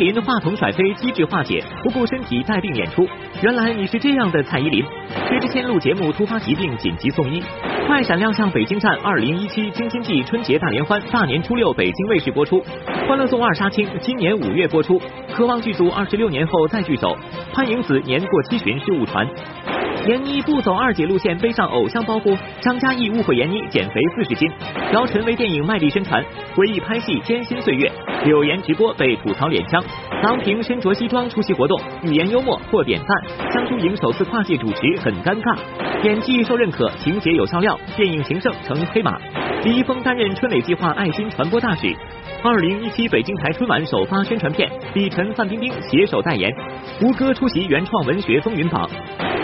林话筒甩飞，机智化解，不顾身体带病演出。原来你是这样的蔡依林。薛之谦录节目突发疾病，紧急送医。快闪亮相北京站，二零一七京津冀春节大联欢大年初六北京卫视播出。欢乐颂二杀青今年五月播出。渴望剧组二十六年后再聚首。潘迎紫年过七旬是误传。闫妮不走二姐路线，背上偶像包袱。张嘉译误会闫妮减肥四十斤。姚晨为电影卖力宣传，回忆拍戏艰辛岁月。柳岩直播被吐槽脸香。郎平身着西装出席活动，语言幽默获点赞。江疏影首次跨界主持很尴尬，演技受认可，情节有笑料，电影情圣成黑马。李易峰担任春蕾计划爱心传播大使。二零一七北京台春晚首发宣传片，李晨、范冰冰携手代言。吴歌出席原创文学风云榜。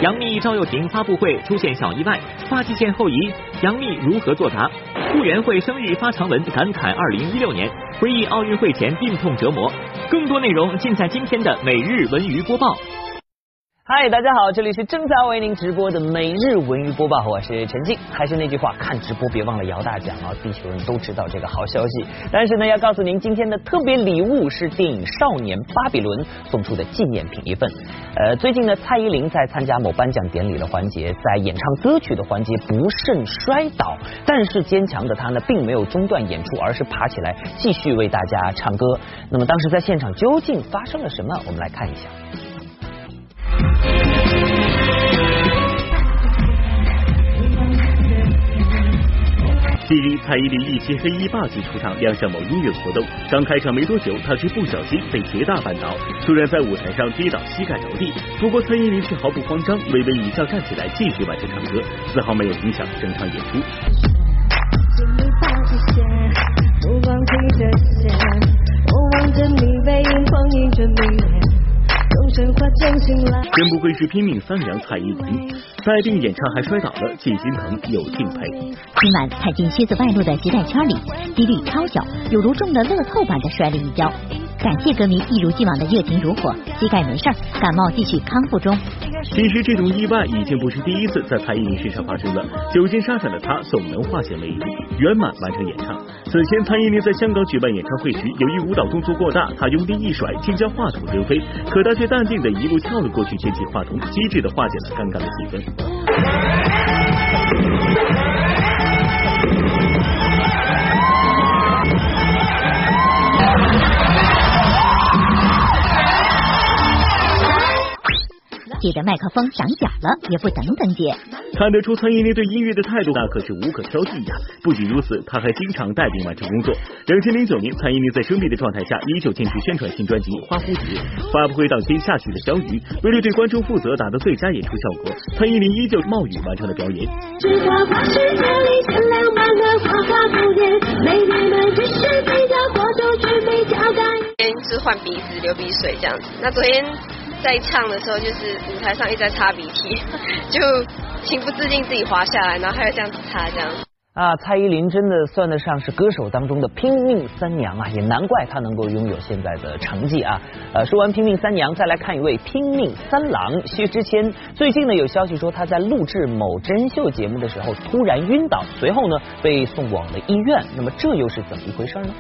杨幂、赵又廷发布会出现小意外，发际线后移，杨幂如何作答？顾元慧生日发长文感慨二零一六年，回忆奥运会前病痛折磨。更多内容尽在今天的每日文娱播报。嗨，大家好，这里是正在为您直播的每日文娱播报，我是陈静。还是那句话，看直播别忘了摇大奖啊！地球人都知道这个好消息，但是呢，要告诉您，今天的特别礼物是电影《少年巴比伦》送出的纪念品一份。呃，最近呢，蔡依林在参加某颁奖典礼的环节，在演唱歌曲的环节不慎摔倒，但是坚强的她呢，并没有中断演出，而是爬起来继续为大家唱歌。那么当时在现场究竟发生了什么？我们来看一下。近日，蔡依林一袭黑衣霸气出场，亮相某音乐活动。刚开场没多久，她却不小心被铁打绊倒，突然在舞台上跌倒，膝盖着地。不过蔡依林却毫不慌张，微微一笑站起来，继续完成唱歌，丝毫没有影响整场演出。真不愧是拼命三娘蔡依林，在病演唱还摔倒了，既心疼又敬佩。今晚踩进靴子外露的鞋带圈里，几率超小，有如中了乐透般的摔了一跤。感谢歌迷一如既往的热情如火，膝盖没事，感冒继续康复中。其实这种意外已经不是第一次在蔡依林身上发生了。久经沙场的她总能化险为夷，圆满完成演唱。此前蔡依林在香港举办演唱会时，由于舞蹈动作过大，她用力一甩，竟将话筒扔飞，可她却淡定的一路跳了过去，捡起话筒，机智的化解了尴尬的气氛。借着麦克风长脚了，也不等等姐。看得出蔡依林对音乐的态度，那可是无可挑剔呀。不仅如此，她还经常带病完成工作。两千零九年，蔡依林在生病的状态下，依旧坚持宣传新专辑《花蝴蝶》。发布会当天下起了小雨，为了对观众负责，达到最佳演出效果，蔡依林依旧冒雨完成了表演。天是换鼻子流鼻水这样子，那昨天。在唱的时候，就是舞台上一直在擦鼻涕，就情不自禁自己滑下来，然后还要这样子擦这样。啊，蔡依林真的算得上是歌手当中的拼命三娘啊，也难怪她能够拥有现在的成绩啊。呃，说完拼命三娘，再来看一位拼命三郎薛之谦。最近呢，有消息说他在录制某真人秀节目的时候突然晕倒，随后呢被送往了医院。那么这又是怎么一回事呢？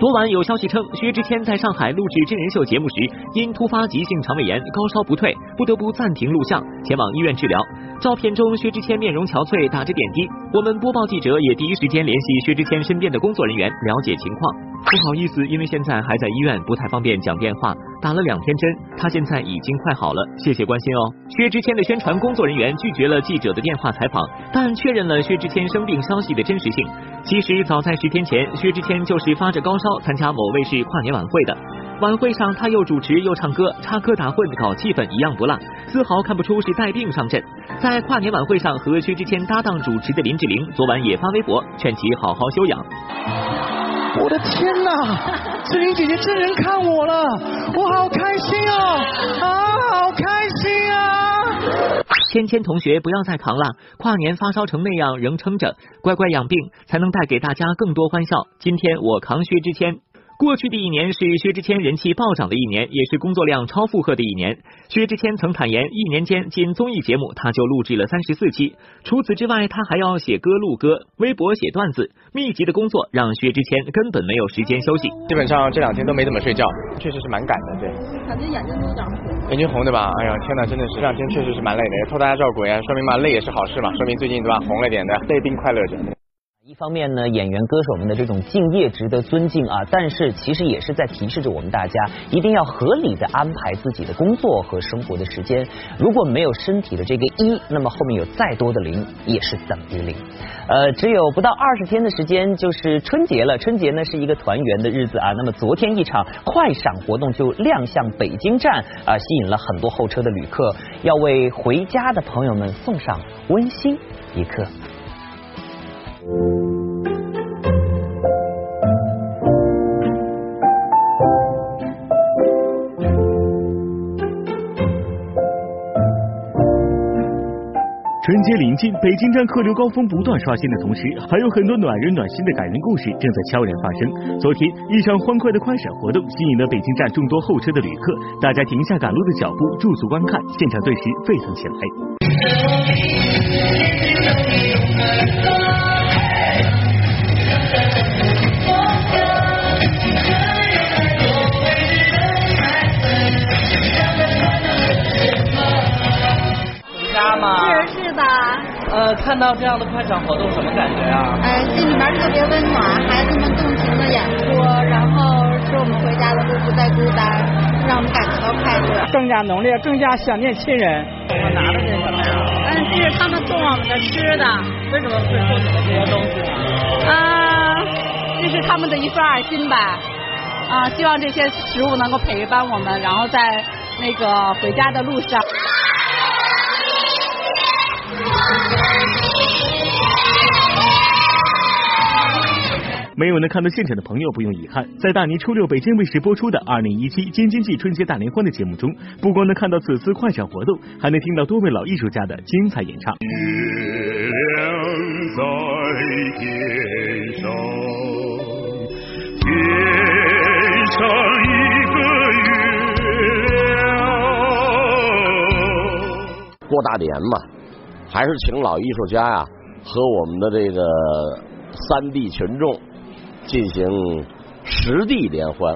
昨晚有消息称，薛之谦在上海录制真人秀节目时，因突发急性肠胃炎，高烧不退，不得不暂停录像，前往医院治疗。照片中，薛之谦面容憔悴，打着点滴。我们播报记者也第一时间联系薛之谦身边的工作人员，了解情况。不好意思，因为现在还在医院，不太方便讲电话。打了两天针，他现在已经快好了，谢谢关心哦。薛之谦的宣传工作人员拒绝了记者的电话采访，但确认了薛之谦生病消息的真实性。其实早在十天前，薛之谦就是发着高烧参加某卫视跨年晚会的。晚会上他又主持又唱歌，插科打诨搞气氛一样不落，丝毫看不出是带病上阵。在跨年晚会上和薛之谦搭档主持的林志玲，昨晚也发微博劝其好好休养。我的天哪，志玲姐姐真人看我了，我好开心哦，啊，好开心！芊芊同学不要再扛了，跨年发烧成那样仍撑着，乖乖养病才能带给大家更多欢笑。今天我扛薛之谦。过去的一年是薛之谦人气暴涨的一年，也是工作量超负荷的一年。薛之谦曾坦言，一年间仅综艺节目他就录制了三十四期。除此之外，他还要写歌、录歌、微博写段子，密集的工作让薛之谦根本没有时间休息。基本上这两天都没怎么睡觉，确实是蛮赶的，对。感觉眼睛都有点红。眼睛红对吧？哎呀，天呐，真的是这两天确实是蛮累的，也托大家照顾呀，说明嘛累也是好事嘛，说明最近对吧红了点的，累并快乐着。一方面呢，演员歌手们的这种敬业值得尊敬啊，但是其实也是在提示着我们大家，一定要合理的安排自己的工作和生活的时间。如果没有身体的这个一，那么后面有再多的零也是等于零。呃，只有不到二十天的时间，就是春节了。春节呢是一个团圆的日子啊。那么昨天一场快闪活动就亮相北京站啊，吸引了很多候车的旅客，要为回家的朋友们送上温馨一刻。春节临近，北京站客流高峰不断刷新的同时，还有很多暖人暖心的感人故事正在悄然发生。昨天，一场欢快的快闪活动吸引了北京站众多候车的旅客，大家停下赶路的脚步，驻足观看，现场顿时沸腾起来。呃，看到这样的快闪活动，什么感觉啊？呃，心里面特别温暖，孩子们动情的演出，然后使我们回家的路不再孤单，让我们感觉到快乐，更加浓烈，更加想念亲人。我拿的这什么呀？嗯，这是他们送我们的吃的。为什么会送你们这些东西呢？啊，这是他们的一份爱心吧。啊，希望这些食物能够陪伴我们，然后在那个回家的路上。没有能看到现场的朋友不用遗憾，在大年初六北京卫视播出的二零一七京津冀春节大联欢的节目中，不光能看到此次快闪活动，还能听到多位老艺术家的精彩演唱。月亮在天上，天上一个月亮。过大年嘛，还是请老艺术家呀和我们的这个三地群众。进行实地联欢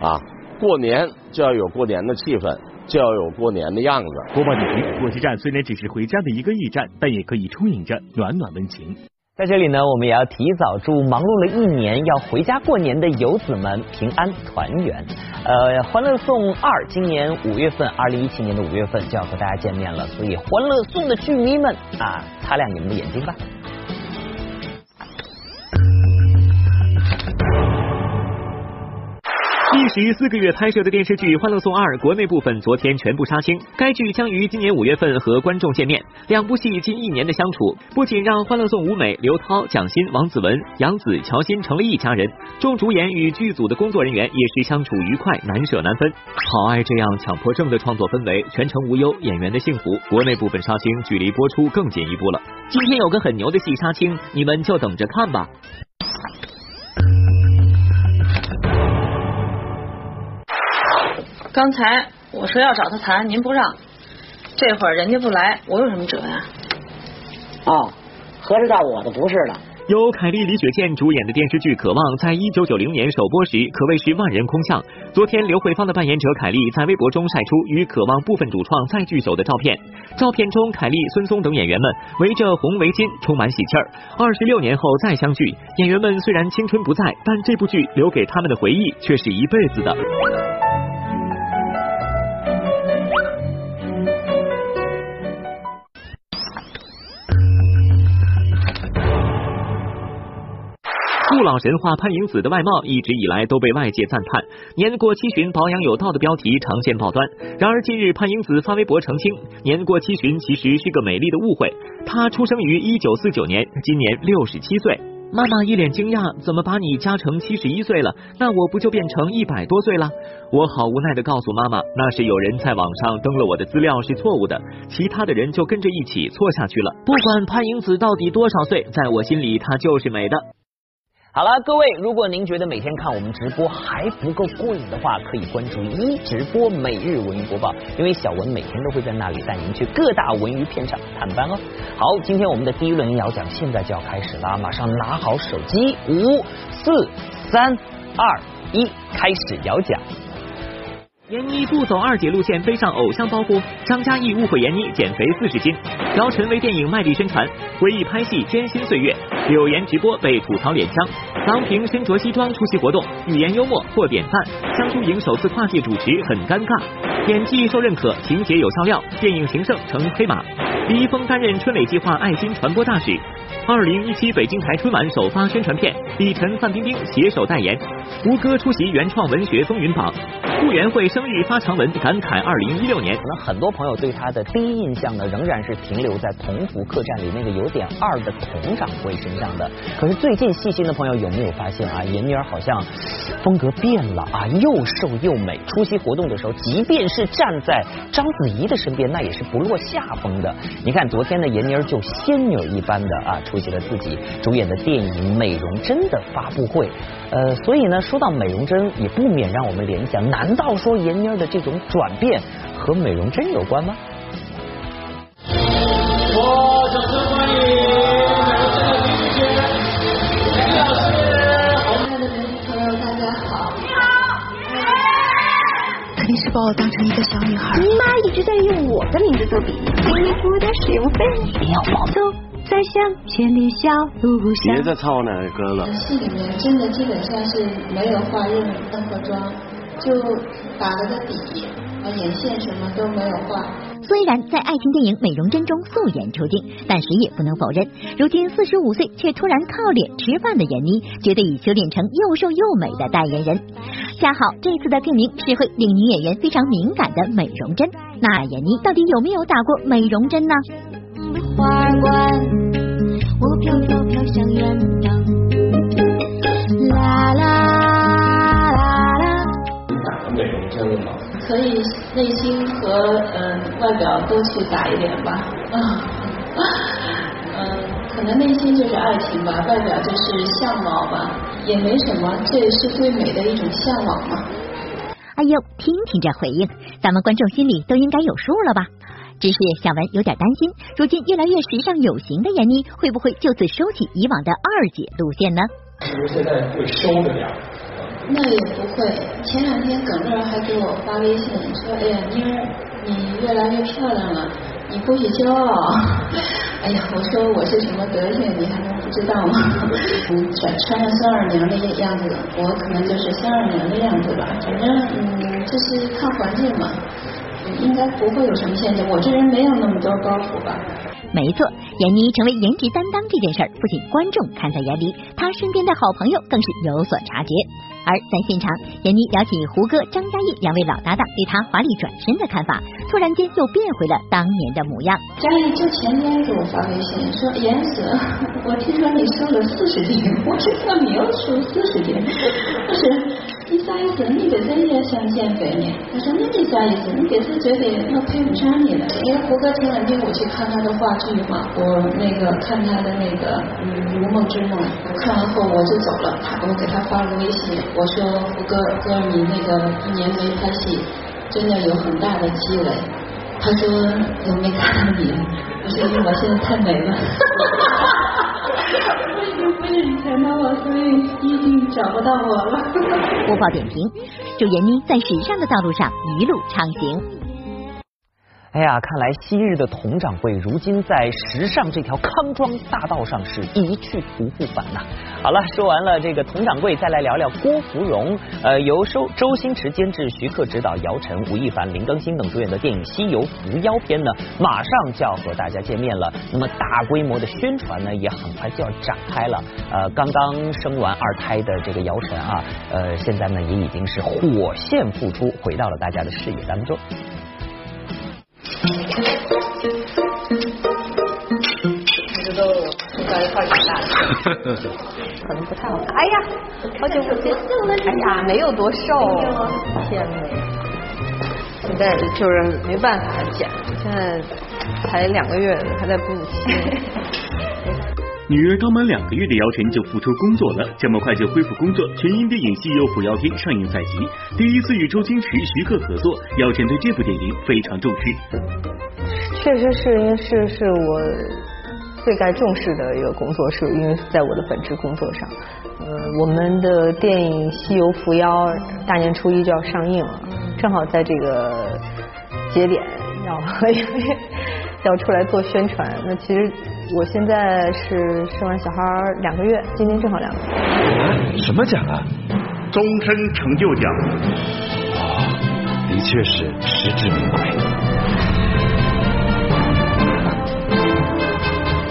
啊！过年就要有过年的气氛，就要有过年的样子。播报点评：火车站虽然只是回家的一个驿站，但也可以充盈着暖暖温情。在这里呢，我们也要提早祝忙碌了一年要回家过年的游子们平安团圆。呃，欢乐颂二今年五月份，二零一七年的五月份就要和大家见面了，所以欢乐颂的剧迷们啊，擦亮你们的眼睛吧。历时四个月拍摄的电视剧《欢乐颂二》国内部分昨天全部杀青。该剧将于今年五月份和观众见面。两部戏近一年的相处，不仅让《欢乐颂》吴美、刘涛、蒋欣、王子文、杨紫、乔欣成了一家人，众主演与剧组的工作人员也是相处愉快，难舍难分。好爱这样强迫症的创作氛围，全程无忧，演员的幸福。国内部分杀青距离播出更进一步了。今天有个很牛的戏杀青，你们就等着看吧。刚才我说要找他谈，您不让，这会儿人家不来，我有什么辙呀？哦，合着到我的不是了。由凯丽、李雪健主演的电视剧《渴望》在一九九零年首播时可谓是万人空巷。昨天，刘慧芳的扮演者凯丽在微博中晒出与《渴望》部分主创再聚首的照片。照片中，凯丽、孙松等演员们围着红围巾，充满喜气儿。二十六年后再相聚，演员们虽然青春不在，但这部剧留给他们的回忆却是一辈子的。不老神话潘迎紫的外貌一直以来都被外界赞叹，年过七旬保养有道的标题常见报端。然而近日潘迎紫发微博澄清，年过七旬其实是个美丽的误会。她出生于一九四九年，今年六十七岁。妈妈一脸惊讶，怎么把你加成七十一岁了？那我不就变成一百多岁了？我好无奈的告诉妈妈，那是有人在网上登了我的资料是错误的，其他的人就跟着一起错下去了。不管潘迎紫到底多少岁，在我心里她就是美的。好了，各位，如果您觉得每天看我们直播还不够过瘾的话，可以关注一直播每日文娱播报，因为小文每天都会在那里带您去各大文娱片场探班哦。好，今天我们的第一轮摇奖现在就要开始了，马上拿好手机，五、四、三、二、一，开始摇奖。闫妮不走二姐路线，背上偶像包袱。张嘉译误会闫妮减肥四十斤。姚晨为电影卖力宣传，回忆拍戏艰辛岁月。柳岩直播被吐槽脸香。郎平身着西装出席活动，语言幽默获点赞。江疏影首次跨界主持很尴尬，演技受认可，情节有笑料，电影情圣成黑马。李易峰担任春蕾计划爱心传播大使。二零一七北京台春晚首发宣传片，李晨、范冰冰携手代言。胡歌出席原创文学风云榜。顾元慧生日发长文，感慨二零一六年。可能很多朋友对他的第一印象呢，仍然是停留在《同福客栈》里那个有点二的佟掌柜身上的。可是最近细心的朋友有没有发现啊，闫妮儿好像风格变了啊，又瘦又美。出席活动的时候，即便是站在章子怡的身边，那也是不落下风的。你看昨天的闫妮儿就仙女一般的啊，出席了自己主演的电影《美容针》的发布会。呃，所以呢，说到美容针，也不免让我们联想，难道说闫妮儿的这种转变和美容针有关吗？我掌声欢迎美容针的女主角闫老师。亲爱的媒体朋友，大家好。你好。肯定是把我当成一个小女孩。你妈一直在用我的名字做笔记，给你付点使用费。一定要放走在向前的小路上。别再唱我奶奶歌了。戏里面真的基本上是没有化任任何妆，就打了个底，啊，眼线什么都没有画。虽然在爱情电影《美容针》中素颜出镜，但谁也不能否认，如今四十五岁却突然靠脸吃饭的闫妮，绝对已修炼成又瘦又美的代言人。恰好这次的片名是会令女演员非常敏感的美容针，那闫妮到底有没有打过美容针呢？花冠，我飘飘飘向远方。啦啦啦啦。打美容针吗？可以内心和嗯、外表都去打一点吧。啊，嗯，可能内心就是爱情吧，外表就是相貌吧，也没什么，这也是对美的一种向往嘛。哎呦，听听这回应，咱们观众心里都应该有数了吧？只是小文有点担心，如今越来越时尚有型的闫妮，会不会就此收起以往的二姐路线呢？是不是现在会收着点？那也不会。前两天耿乐还给我发微信说：“哎呀，妮儿，你越来越漂亮了，你不许骄傲。”哎呀，我说我是什么德行，你还能不知道吗？嗯，穿穿上孙二娘的样子，我可能就是孙二娘的样子吧。反正嗯，这是看环境嘛。应该不会有什么限制，我这人没有那么多包袱吧。没错，闫妮成为颜值担当这件事儿，不仅观众看在眼里，她身边的好朋友更是有所察觉。而在现场，闫妮聊起胡歌、张嘉译两位老搭档对她华丽转身的看法，突然间又变回了当年的模样。嘉译就前天给我发微信说：“闫子，我听说你瘦了四十斤。”我说：“那你又瘦四十斤？”不是。你啥意思？你本身也想减肥呢。他说：“那你啥意思？你这是觉得我配不上你了？”因为胡歌前两天我去看他的话剧嘛，我那个看他的那个嗯《如梦之梦》，我看完后我就走了。他我给他发了个微信，我说：“胡歌哥，你那个一年没拍戏，真的有很大的积累。”他说：“我没看到你。”我说：“因为我现在太美了。”以前的我，所以已经找不到我了。播报点评：祝闫妮在时尚的道路上一路畅行。哎呀，看来昔日的佟掌柜，如今在时尚这条康庄大道上是一去不复返呐。好了，说完了这个佟掌柜，再来聊聊郭芙蓉。呃，由周周星驰监制、徐克执导，姚晨、吴亦凡、林更新等主演的电影《西游伏妖篇》呢，马上就要和大家见面了。那么大规模的宣传呢，也很快就要展开了。呃，刚刚生完二胎的这个姚晨啊，呃，现在呢也已经是火线复出，回到了大家的视野当中。这都从小一块长大的，可能不太好。哎呀，好久不见！哎呀，没有多瘦，天哪！现在就是没办法减，现在才两个月，还在哺乳期。女儿刚满两个月的姚晨就复出工作了，这么快就恢复工作，全英电影《西游伏妖天》上映在即，第一次与周星驰、徐克合作，姚晨对这部电影非常重视。确实是因为是是我最该重视的一个工作，是因为在我的本职工作上。呃，我们的电影《西游伏妖》大年初一就要上映了，正好在这个节点要 要出来做宣传。那其实我现在是生完小孩两个月，今天正好两个月。什么奖啊？终身成就奖。哦，的确是实至名归。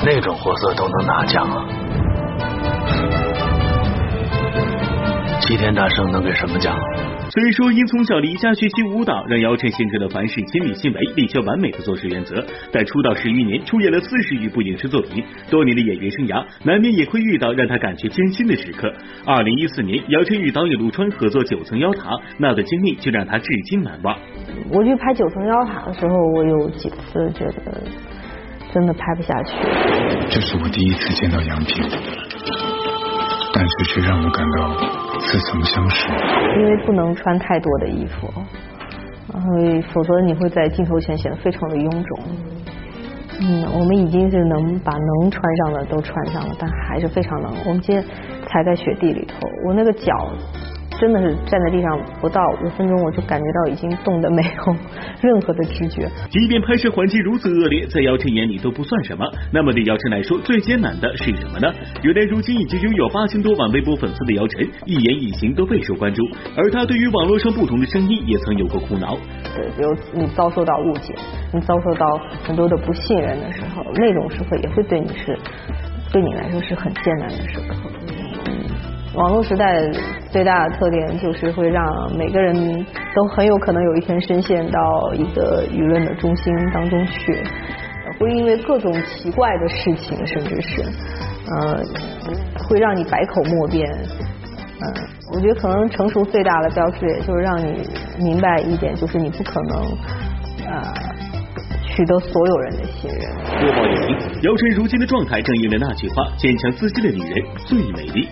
那种货色都能拿奖啊？齐天大圣能给什么奖？虽说因从小离家学习舞蹈，让姚晨形成了凡事亲力亲为、力求完美的做事原则，但出道十余年，出演了四十余部影视作品，多年的演员生涯，难免也会遇到让他感觉艰辛的时刻。二零一四年，姚晨与导演陆川合作《九层妖塔》，那段经历就让他至今难忘。我去拍《九层妖塔》的时候，我有几次觉得真的拍不下去。这是我第一次见到杨平，但是却让我感到。似曾相识，因为不能穿太多的衣服，然后否则你会在镜头前显得非常的臃肿。嗯，我们已经是能把能穿上的都穿上了，但还是非常冷。我们今天踩在雪地里头，我那个脚。真的是站在地上不到五分钟，我就感觉到已经冻得没有任何的知觉。即便拍摄环境如此恶劣，在姚晨眼里都不算什么。那么对姚晨来说，最艰难的是什么呢？原来如今已经拥有八千多万微博粉丝的姚晨，一言一行都备受关注。而他对于网络上不同的声音，也曾有过苦恼。对，比如你遭受到误解，你遭受到很多的不信任的时候，那种时候也会对你是，对你来说是很艰难的时刻。网络时代最大的特点就是会让每个人都很有可能有一天深陷到一个舆论的中心当中去，会因为各种奇怪的事情，甚至是呃会让你百口莫辩。嗯，我觉得可能成熟最大的标志，也就是让你明白一点，就是你不可能呃取得所有人的信任。播报点评：姚晨如今的状态正应了那句话：坚强自信的女人最美丽。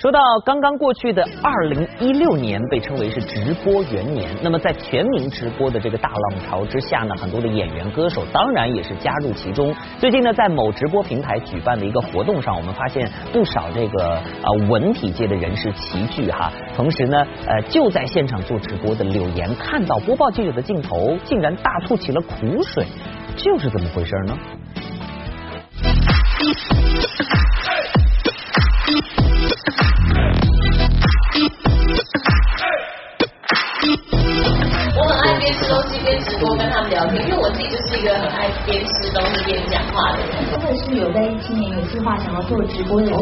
说到刚刚过去的二零一六年，被称为是直播元年。那么在全民直播的这个大浪潮之下呢，很多的演员歌手当然也是加入其中。最近呢，在某直播平台举办的一个活动上，我们发现不少这个呃文体界的人士齐聚哈。同时呢，呃就在现场做直播的柳岩看到播报记者的镜头，竟然大吐起了苦水，这是怎么回事呢？们聊天，因为我自己就是一个很爱边吃东西边讲话的人。我也是有在今年有计划想要做直播的。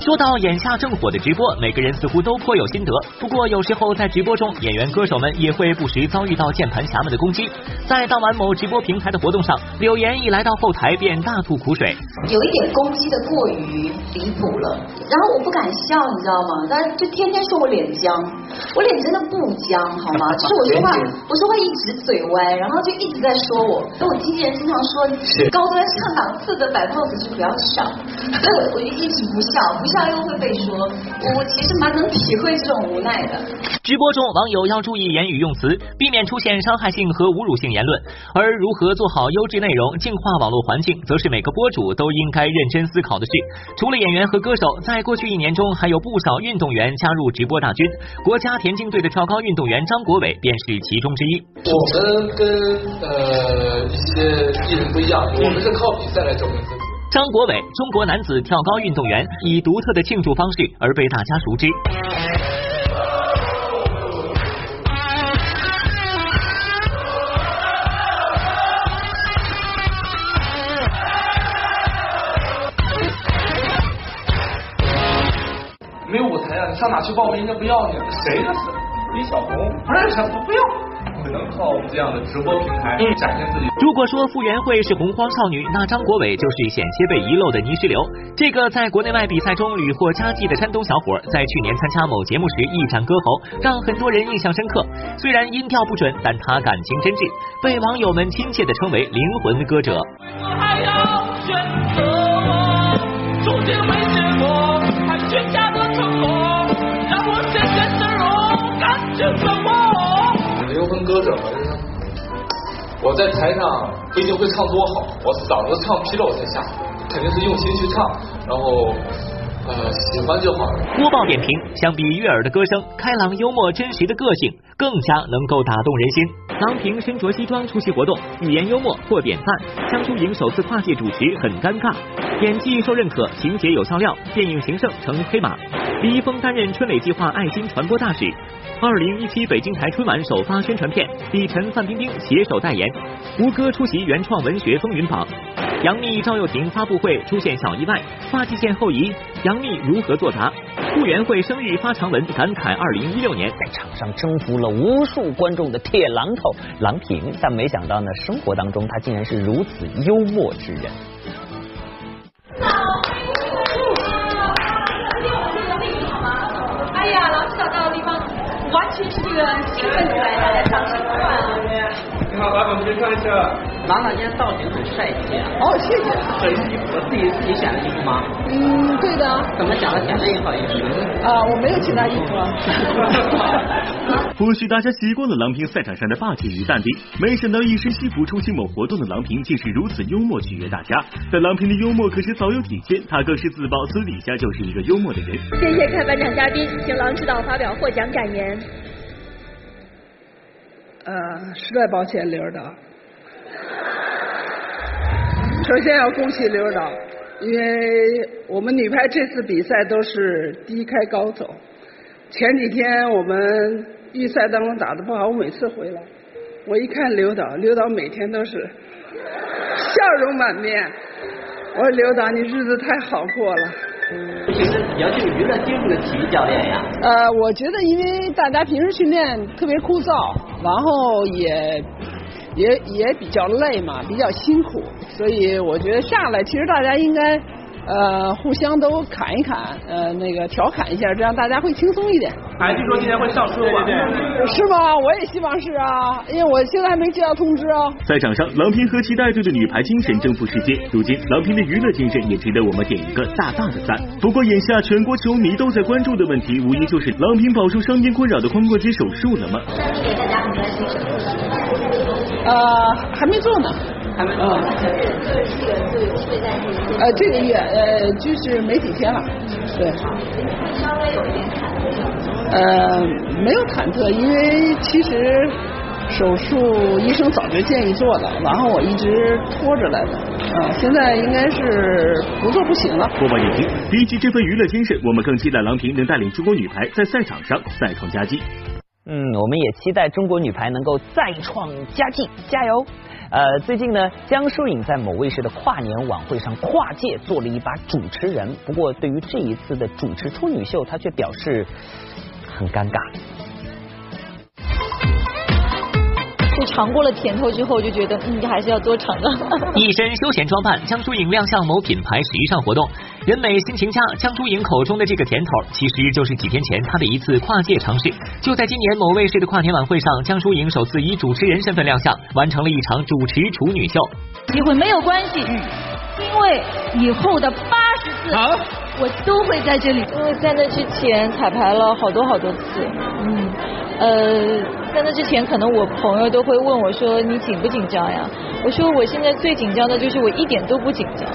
说到眼下正火的直播，每个人似乎都颇有心得。不过有时候在直播中，演员歌手们也会不时遭遇到键盘侠们的攻击。在当晚某直播平台的活动上，柳岩一来到后台便大吐苦水，有一点攻击的过于离谱了。然后我不敢笑，你知道吗？但是就天天说我脸僵，我脸真的不僵，好吗？就是我说话，我说话一直嘴歪。然后就一直在说我，跟我经纪人经常说，高端上档次的摆 pose 就不要笑，所以我我就一直不笑，不笑又会被说，我其实蛮能体会这种无奈的。直播中网友要注意言语用词，避免出现伤害性和侮辱性言论，而如何做好优质内容，净化网络环境，则是每个播主都应该认真思考的事。除了演员和歌手，在过去一年中，还有不少运动员加入直播大军，国家田径队的跳高运动员张国伟便是其中之一。我们跟呃一些艺人不一样，我们是靠比赛来证明自己。张国伟，中国男子跳高运动员，以独特的庆祝方式而被大家熟知。没有舞台啊，你上哪去报名？人家不要你，谁那是？李小红不认识，不不要。只能靠这样的直播平台展现自己。如果说傅园慧是洪荒少女，那张国伟就是险些被遗漏的泥石流。这个在国内外比赛中屡获佳绩的山东小伙，在去年参加某节目时一展歌喉，让很多人印象深刻。虽然音调不准，但他感情真挚，被网友们亲切的称为灵魂歌者。还要选择我在台上不一定会唱多好，我嗓子唱劈了我才下，肯定是用心去唱，然后呃喜欢就好。播报点评：相比悦耳的歌声，开朗幽默真实的个性更加能够打动人心。郎平身着西装出席活动，语言幽默获典范。江疏影首次跨界主持很尴尬，演技受认可，情节有笑料，电影情圣成黑马。李易峰担任春蕾计划爱心传播大使。二零一七北京台春晚首发宣传片，李晨、范冰冰携手代言。吴歌出席原创文学风云榜。杨幂、赵又廷发布会出现小意外，发际线后移，杨幂如何作答？顾元慧生日发长文感慨二零一六年在场上征服了无数观众的铁榔头郎平，但没想到呢，生活当中她竟然是如此幽默之人。哎呀，老师找到的地方完全是这个兴奋起来，大家掌声欢啊！你好，来我们介绍一下。郎朗今天造型很帅气啊！哦，谢谢。这衣服自己自己选的衣服吗？嗯，对的。怎么讲的选这一套衣服？啊，我没有其他衣服。或许大家习惯了郎平赛场上的霸气与淡定，没想到一身西服出席某活动的郎平竟是如此幽默取悦大家。但郎平的幽默可是早有体现，他更是自曝私底下就是一个幽默的人。谢谢开颁奖嘉宾，请郎指导发表获奖感言。呃，实在抱歉，刘导。首先要恭喜刘导，因为我们女排这次比赛都是低开高走。前几天我们预赛当中打的不好，我每次回来，我一看刘导，刘导每天都是笑容满面。我说刘导，你日子太好过了。平时比较这个娱乐精神的体育教练呀。呃，我觉得因为大家平时训练特别枯燥，然后也。也也比较累嘛，比较辛苦，所以我觉得下来，其实大家应该呃互相都侃一侃，呃那个调侃一下，这样大家会轻松一点。还据说今天会上书吧？是吗？我也希望是啊，因为我现在还没接到通知啊。赛场上，郎平和其带队的女排精神征服世界，如今郎平的娱乐精神也值得我们点一个大大的赞。不过眼下全国球迷都在关注的问题，无疑就是郎平饱受伤病困扰的髋关节手术了吗？给大家很关心手术。呃，还没做呢，还没做。就是就是这个就有会在这个呃这个月呃就是没几天了，对。稍微有一点忐忑。呃，没有忐忑，因为其实手术医生早就建议做了，然后我一直拖着来的，啊，现在应该是不做不行了。播报点评：比起这份娱乐精神，我们更期待郎平能带领中国女排在赛场上再创佳绩。嗯，我们也期待中国女排能够再创佳绩，加油！呃，最近呢，江疏影在某卫视的跨年晚会上跨界做了一把主持人，不过对于这一次的主持处女秀，她却表示很尴尬。就尝过了甜头之后，就觉得嗯，还是要多尝尝。一身休闲装扮，江疏影亮相某品牌时尚活动，人美心情佳。江疏影口中的这个甜头，其实就是几天前她的一次跨界尝试。就在今年某卫视的跨年晚会上，江疏影首次以主持人身份亮相，完成了一场主持处女秀。机会没有关系，因为以后的八十次，我都会在这里。因为在那之前彩排了好多好多次，嗯，呃，在那之前可能我朋友都会问我说你紧不紧张呀？我说我现在最紧张的就是我一点都不紧张。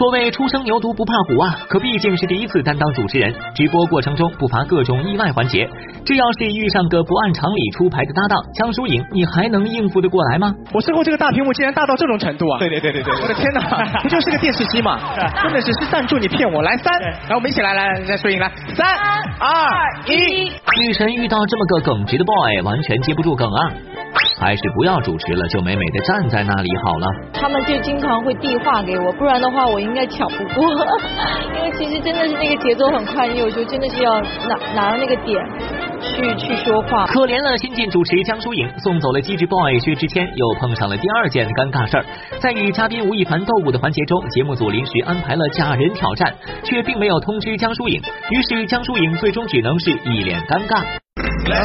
所谓初生牛犊不怕虎啊，可毕竟是第一次担当主持人，直播过程中不乏各种意外环节。这要是遇上个不按常理出牌的搭档江疏影，你还能应付得过来吗？我身后这个大屏幕竟然大到这种程度啊！对对对对对，我的天哪，不就是个电视机吗？真的是是赞助你骗我，来三，来我们一起来来来疏影来三二一，女神遇到这么个耿直的 boy，完全接不住梗啊！还是不要主持了，就美美的站在那里好了。他们就经常会递话给我，不然的话我应该抢不过，因为其实真的是那个节奏很快，你有时候真的是要拿拿那个点去去说话。可怜了新晋主持江疏影，送走了机智 boy 薛之谦，又碰上了第二件尴尬事儿。在与嘉宾吴亦凡斗舞的环节中，节目组临时安排了假人挑战，却并没有通知江疏影，于是江疏影最终只能是一脸尴尬。哇，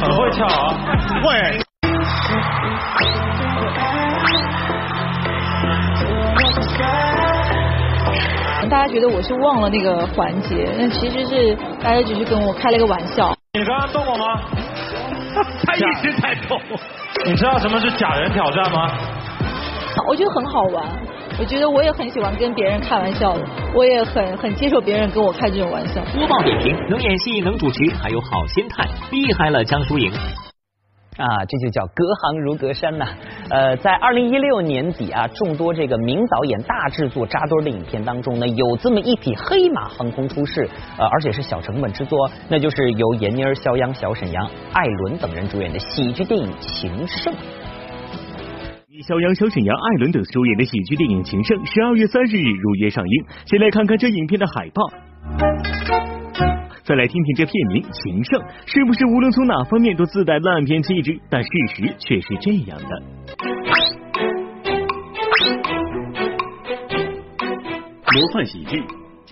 很会跳啊！会。大家觉得我是忘了那个环节，那其实是大家只是跟我开了个玩笑。你刚刚动我吗？他一直在动。你知道什么是假人挑战吗？我觉得很好玩，我觉得我也很喜欢跟别人开玩笑的，我也很很接受别人跟我开这种玩笑。播报点评：能演戏，能主持，还有好心态，厉害了江疏影。啊，这就叫隔行如隔山呐。呃，在二零一六年底啊，众多这个名导演大制作扎堆的影片当中呢，有这么一匹黑马横空出世，呃，而且是小成本制作，那就是由闫妮儿、肖央、小沈阳、艾伦等人主演的喜剧电影《情圣》。小杨、小沈阳、艾伦等主演的喜剧电影《情圣》十二月三十日如约上映。先来看看这影片的海报。再来听听这片名《情圣》，是不是无论从哪方面都自带烂片气质？但事实却是这样的。模范喜剧，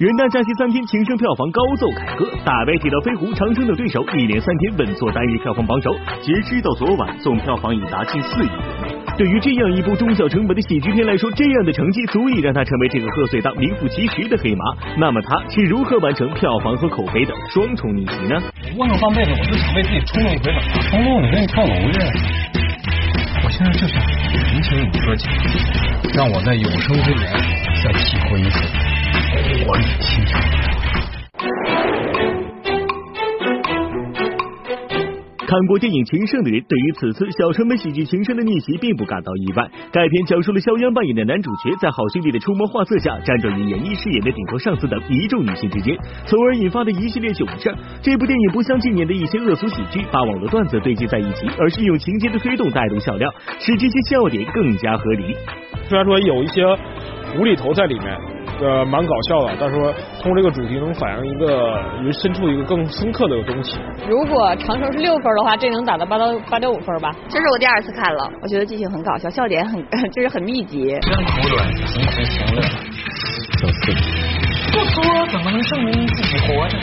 元旦假期三天，《情圣》票房高奏凯歌，大白、铁道飞狐、长生等对手一连三天稳坐单日票房榜首，截止到昨晚，总票房已达近四亿元。对于这样一部中小成本的喜剧片来说，这样的成绩足以让他成为这个贺岁档名副其实的黑马。那么他是如何完成票房和口碑的双重逆袭呢？我有半辈子，我就想为自己冲动一回怎么冲动？你跟你跳楼去？我现在就想年轻你哥几句，让我在有生之年再体会一次看过电影《情圣》的人，对于此次小成本喜剧《情圣》的逆袭并不感到意外。该片讲述了肖央扮演的男主角在好兄弟的出谋划策下，辗转于演艺事业的顶头上司等一众女性之间，从而引发的一系列囧事。这部电影不像近年的一些恶俗喜剧，把网络段子堆积在一起，而是用情节的推动带动笑料，使这些笑点更加合理。虽然说有一些无厘头在里面。呃，蛮搞笑的，但是说通过这个主题能反映一个人深处一个更深刻的东西。如果长城是六分的话，这能打到八到八点五分吧？这是我第二次看了，我觉得剧情很搞笑，笑点很 就是很密集。真苦短，及时行乐。小四，不错，怎么能证明自己活着？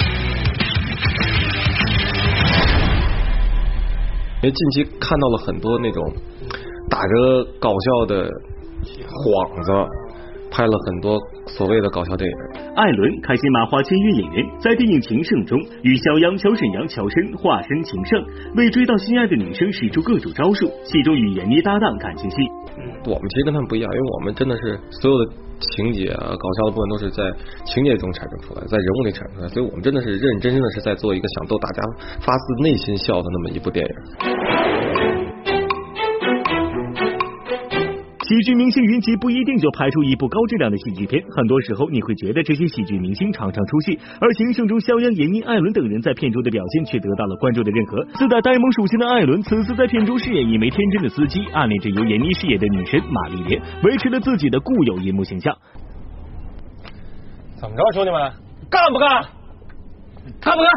因为近期看到了很多那种打着搞笑的幌子。拍了很多所谓的搞笑电影。艾伦开心麻花签约演员，在电影《情圣》中与肖央、小沈阳乔身，化身情圣，为追到心爱的女生使出各种招数。戏中与闫妮搭档感情戏。我们其实跟他们不一样，因为我们真的是所有的情节啊，搞笑的部分都是在情节中产生出来，在人物里产生出来，所以我们真的是认认真真的是在做一个想逗大家发自内心笑的那么一部电影。喜剧明星云集不一定就拍出一部高质量的喜剧片，很多时候你会觉得这些喜剧明星常常出戏，而形象中肖央、闫妮、艾伦等人在片中的表现却得到了观众的认可。自带呆萌属性的艾伦，此次在片中饰演一枚天真的司机，暗恋着由闫妮饰演的女神玛丽莲，维持了自己的固有银幕形象。怎么着，兄弟们，干不干？干不干？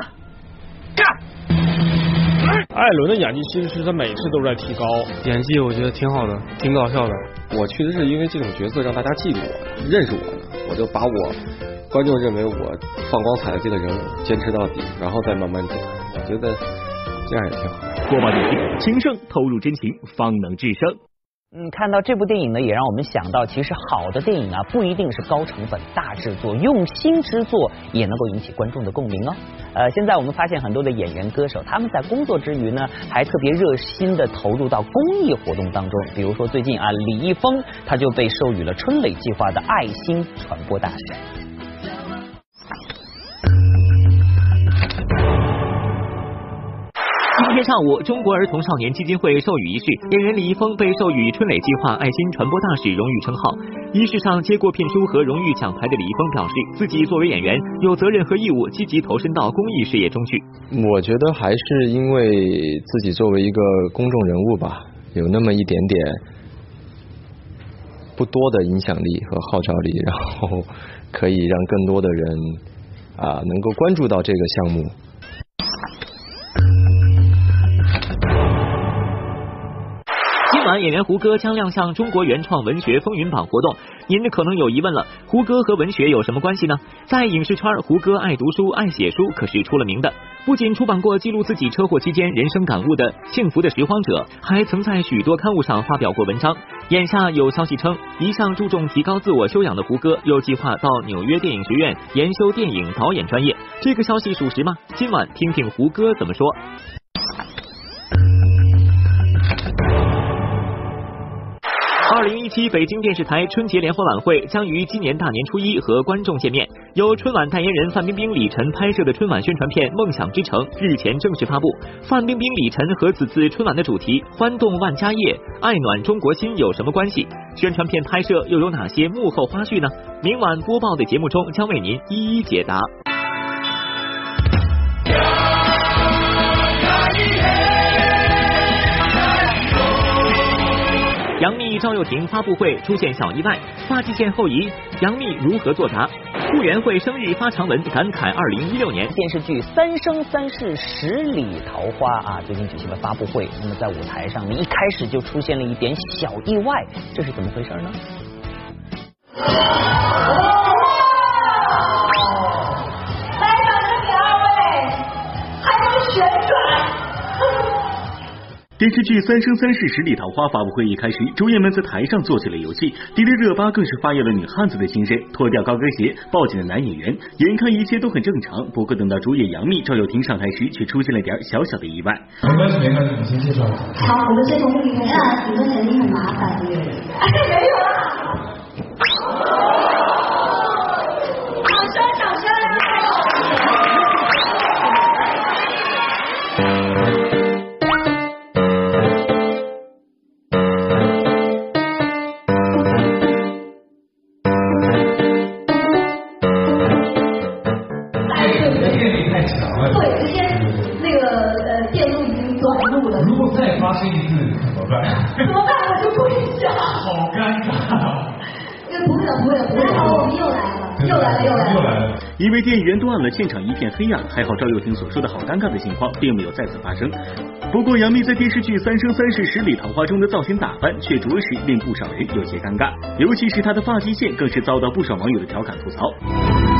艾伦的演技其实是他每次都在提高，演技我觉得挺好的，挺搞笑的。我确实是因为这种角色让大家记住我、认识我，我就把我观众认为我放光彩的这个人坚持到底，然后再慢慢走。我觉得这样也挺好。播报点评：情圣投入真情，方能制胜。嗯，看到这部电影呢，也让我们想到，其实好的电影啊，不一定是高成本、大制作，用心之作也能够引起观众的共鸣哦。呃，现在我们发现很多的演员、歌手，他们在工作之余呢，还特别热心的投入到公益活动当中。比如说最近啊，李易峰他就被授予了春蕾计划的爱心传播大使。今天上午，中国儿童少年基金会授予仪式，演员李易峰被授予春蕾计划爱心传播大使荣誉称号。仪式上，接过聘书和荣誉奖牌的李易峰表示，自己作为演员，有责任和义务积极投身到公益事业中去。我觉得还是因为自己作为一个公众人物吧，有那么一点点不多的影响力和号召力，然后可以让更多的人啊能够关注到这个项目。演员胡歌将亮相中国原创文学风云榜活动，您可能有疑问了，胡歌和文学有什么关系呢？在影视圈，胡歌爱读书、爱写书，可是出了名的。不仅出版过记录自己车祸期间人生感悟的《幸福的拾荒者》，还曾在许多刊物上发表过文章。眼下有消息称，一向注重提高自我修养的胡歌，又计划到纽约电影学院研修电影导演专业。这个消息属实吗？今晚听听胡歌怎么说。二零一七北京电视台春节联欢晚会将于今年大年初一和观众见面。由春晚代言人范冰冰、李晨拍摄的春晚宣传片《梦想之城》日前正式发布。范冰冰、李晨和此次春晚的主题“欢动万家业，爱暖中国心”有什么关系？宣传片拍摄又有哪些幕后花絮呢？明晚播报的节目中将为您一一解答。赵又廷发布会出现小意外，发际线后移，杨幂如何作答？傅园慧生日发长文感慨二零一六年。电视剧《三生三世十里桃花》啊，最近举行了发布会。那么在舞台上呢，一开始就出现了一点小意外，这是怎么回事呢？电视剧《三生三世十里桃花》发布会一开始，主演们在台上做起了游戏，迪丽热巴更是发扬了女汉子的精神，脱掉高跟鞋抱紧了男演员，眼看一切都很正常。不过等到主演杨幂、赵又廷上台时，却出现了点小小的意外。没关系，没关系，你先介绍吧。好，我们先从这里开始。啊，你们肯定很麻烦，对不对？哎，没有啊。因为电源断了，现场一片黑暗。还好赵又廷所说的好尴尬的情况并没有再次发生。不过杨幂在电视剧《三生三世十里桃花》中的造型打扮却着实令不少人有些尴尬，尤其是她的发际线更是遭到不少网友的调侃吐槽。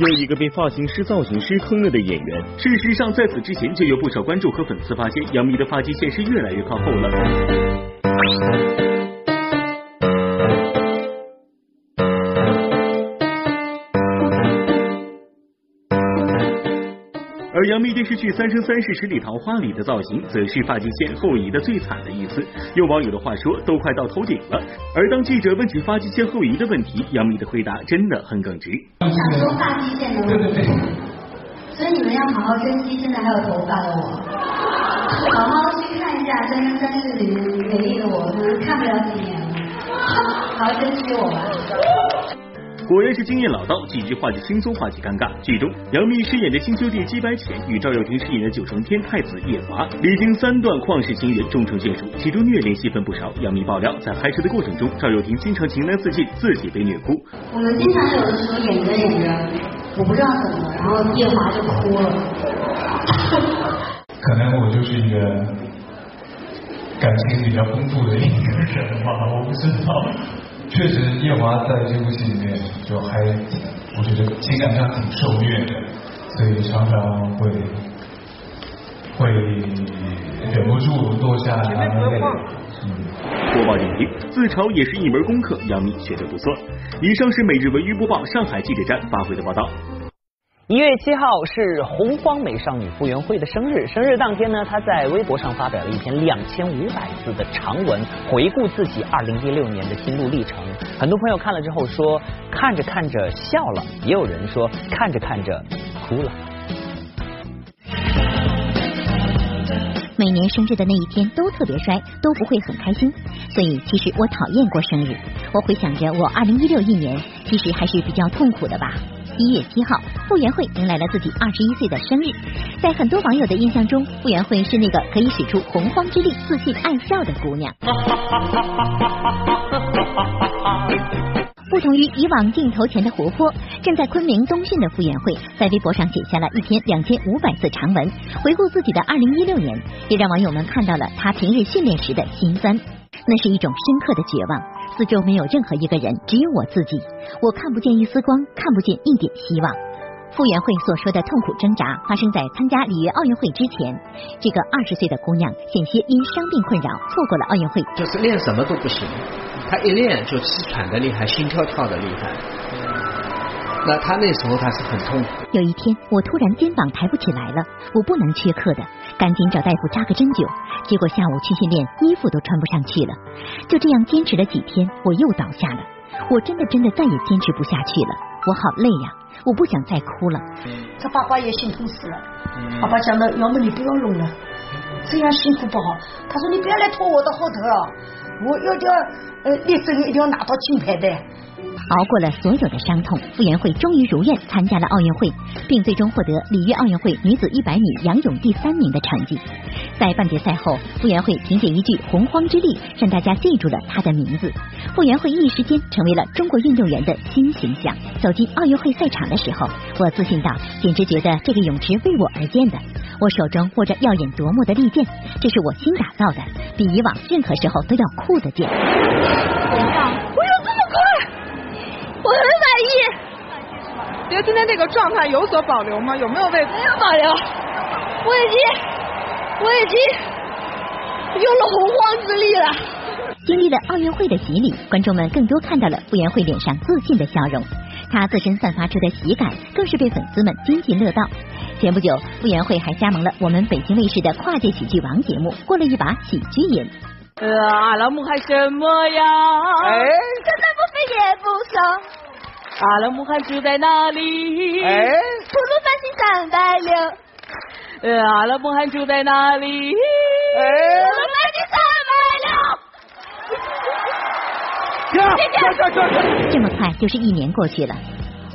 又一个被发型师造型师坑了的演员。事实上，在此之前就有不少观众和粉丝发现，杨幂的发际线是越来越靠后了。杨幂电视剧《三生三世十里桃花》里的造型，则是发际线后移的最惨的一次。用网友的话说，都快到头顶了。而当记者问起发际线后移的问题，杨幂的回答真的很耿直。想说发际线的问题，所以你们要好好珍惜现在还有头发的我，好好去看一下《三生三世》里面美丽的我，可能看不了几年了，好好珍惜我吧。果然是经验老道，几句话就轻松化解尴尬。剧中，杨幂饰演的新修帝姬白浅与赵又廷饰演的九重天太子夜华，历经三段旷世情缘，终成眷属，其中虐恋戏份不少。杨幂爆料，在拍摄的过程中，赵又廷经常情难自禁，自己被虐哭。我们经常有的时候演着演着，我不知道怎么，然后夜华就哭了。可能我就是一个感情比较丰富的一个人吧，我不知道。确实，夜华在这部戏里面就还，我觉得情感上挺受虐的，所以常常会会忍不住落下两泪。播报点评，自嘲也是一门功课，杨幂学的不错。以上是每日文娱播报上海记者站发回的报道。一月七号是洪荒美少女傅园慧的生日，生日当天呢，她在微博上发表了一篇两千五百字的长文，回顾自己二零一六年的心路历程。很多朋友看了之后说，看着看着笑了，也有人说看着看着哭了。每年生日的那一天都特别衰，都不会很开心，所以其实我讨厌过生日。我回想着我二零一六一年，其实还是比较痛苦的吧。一月七号，傅园慧迎来了自己二十一岁的生日。在很多网友的印象中，傅园慧是那个可以使出洪荒之力、自信爱笑的姑娘。不同于以往镜头前的活泼，正在昆明冬训的傅园慧在微博上写下了一篇两千五百字长文，回顾自己的二零一六年，也让网友们看到了她平日训练时的辛酸。那是一种深刻的绝望，四周没有任何一个人，只有我自己，我看不见一丝光，看不见一点希望。傅园慧所说的痛苦挣扎，发生在参加里约奥运会之前。这个二十岁的姑娘，险些因伤病困扰，错过了奥运会。就是练什么都不行，她一练就气喘的厉害，心跳跳的厉害。那她那时候她是很痛苦。有一天，我突然肩膀抬不起来了，我不能缺课的，赶紧找大夫扎个针灸。结果下午去训练，衣服都穿不上去了。就这样坚持了几天，我又倒下了。我真的真的再也坚持不下去了，我好累呀，我不想再哭了。这爸爸也心痛死了。爸爸讲的，要么你不要弄了，这样辛苦不好。他说你不要来拖我的后腿啊，我要叫呃力争一定要拿到金牌的。熬过了所有的伤痛，傅园慧终于如愿参加了奥运会，并最终获得里约奥运会女子一百米仰泳第三名的成绩。在半决赛后，傅园慧凭借一句“洪荒之力”让大家记住了她的名字。傅园慧一时间成为了中国运动员的新形象。走进奥运会赛场的时候，我自信到简直觉得这个泳池为我而建的。我手中握着耀眼夺目的利剑，这是我新打造的，比以往任何时候都要酷的剑。我有这么快？我很满意。觉得今天这个状态有所保留吗？有没有为没有保留？我已经，我已经用了洪荒之力了。经历了奥运会的洗礼，观众们更多看到了傅园慧脸上自信的笑容。她自身散发出的喜感，更是被粉丝们津津乐道。前不久，傅园慧还加盟了我们北京卫视的跨界喜剧王节目，过了一把喜剧瘾。呃，阿拉木还什么呀？哎，现在不飞也不上。阿拉木汗住在哪里？哎，吐鲁番行三百六。呃，阿拉木汗住在哪里？哎，吐鲁番行三百六。这么快就是一年过去了，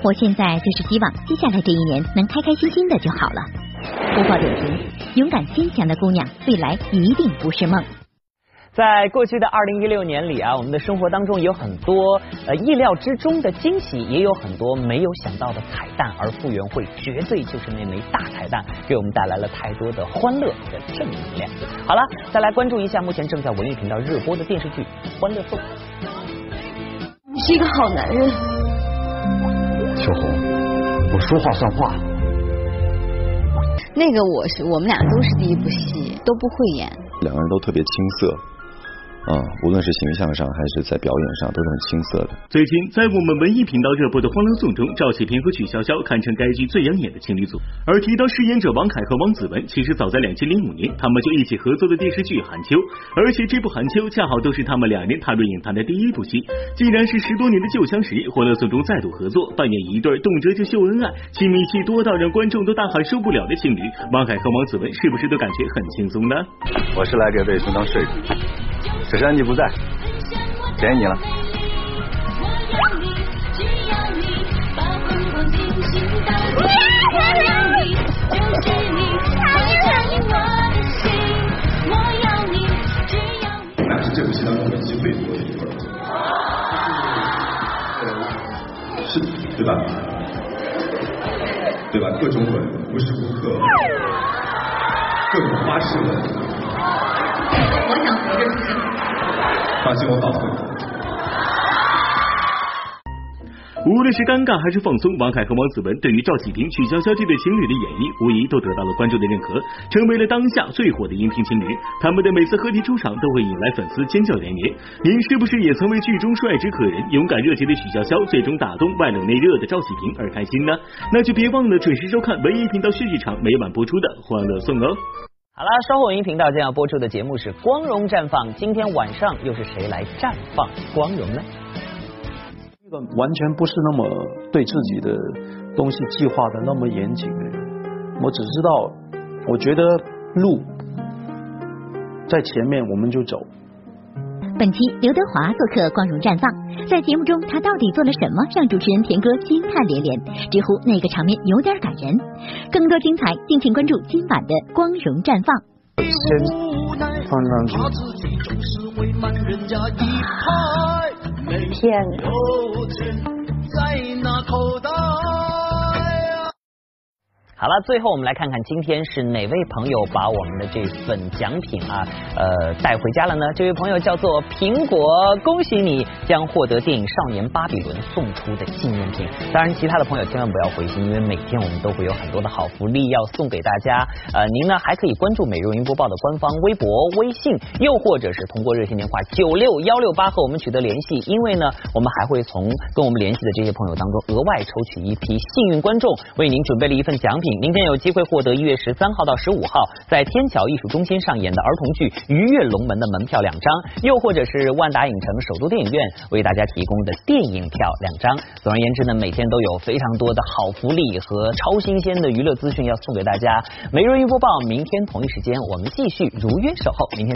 我现在就是希望接下来这一年能开开心心的就好了。播报点评：勇敢坚强的姑娘，未来一定不是梦。在过去的二零一六年里啊，我们的生活当中有很多呃意料之中的惊喜，也有很多没有想到的彩蛋，而傅园慧绝对就是那枚大彩蛋，给我们带来了太多的欢乐和正能量。好了，再来关注一下目前正在文艺频道热播的电视剧《欢乐颂》。你是一个好男人，秋红，我说话算话。那个我是我们俩都是第一部戏，都不会演。两个人都特别青涩。啊，无论是形象上还是在表演上，都是很青涩的。最近，在我们文艺频道热播的《欢乐颂》中，赵启平和曲筱绡堪称该剧最养眼的情侣组。而提到饰演者王凯和王子文，其实早在两千零五年，他们就一起合作的电视剧《寒秋》，而且这部《寒秋》恰好都是他们两人踏入影坛的第一部戏。既然是十多年的旧相识，《欢乐颂》中再度合作，扮演一对动辄就秀恩爱、亲密戏多到让观众都大喊受不了的情侣，王凯和王子文是不是都感觉很轻松呢？我是来给魏兄当睡的。只是安吉不在，便宜你了。我俩是这部戏当中演技最多的一对，是，对吧？对吧？各种吻，无时无刻，各种花式吻。我想活着就是。放心，我保护。无论是尴尬还是放松，王凯和王子文对于赵启平、曲筱绡这对情侣的演绎，无疑都得到了观众的认可，成为了当下最火的荧屏情侣。他们的每次合体出场，都会引来粉丝尖叫连连。您是不是也曾为剧中率直可人、勇敢热情的曲筱绡，最终打动外冷内热的赵启平而开心呢？那就别忘了准时收看文艺频道续剧场每晚播出的《欢乐颂》哦。好了，稍后文艺频道将要播出的节目是《光荣绽放》，今天晚上又是谁来绽放光荣呢？一个完全不是那么对自己的东西计划的那么严谨的人，我只知道，我觉得路在前面，我们就走。本期刘德华做客《光荣绽放》，在节目中他到底做了什么，让主持人田哥惊叹连连，直呼那个场面有点感人。更多精彩，敬请关注今晚的《光荣绽放》。先放上去。骗你！好了，最后我们来看看今天是哪位朋友把我们的这份奖品啊呃带回家了呢？这位朋友叫做苹果，恭喜你将获得电影《少年巴比伦》送出的纪念品。当然，其他的朋友千万不要灰心，因为每天我们都会有很多的好福利要送给大家。呃，您呢还可以关注每日文娱播报的官方微博、微信，又或者是通过热线电话九六幺六八和我们取得联系。因为呢，我们还会从跟我们联系的这些朋友当中额外抽取一批幸运观众，为您准备了一份奖品。明天有机会获得一月十三号到十五号在天桥艺术中心上演的儿童剧《鱼跃龙门》的门票两张，又或者是万达影城首都电影院为大家提供的电影票两张。总而言之呢，每天都有非常多的好福利和超新鲜的娱乐资讯要送给大家。每日一播报，明天同一时间我们继续如约守候。明天。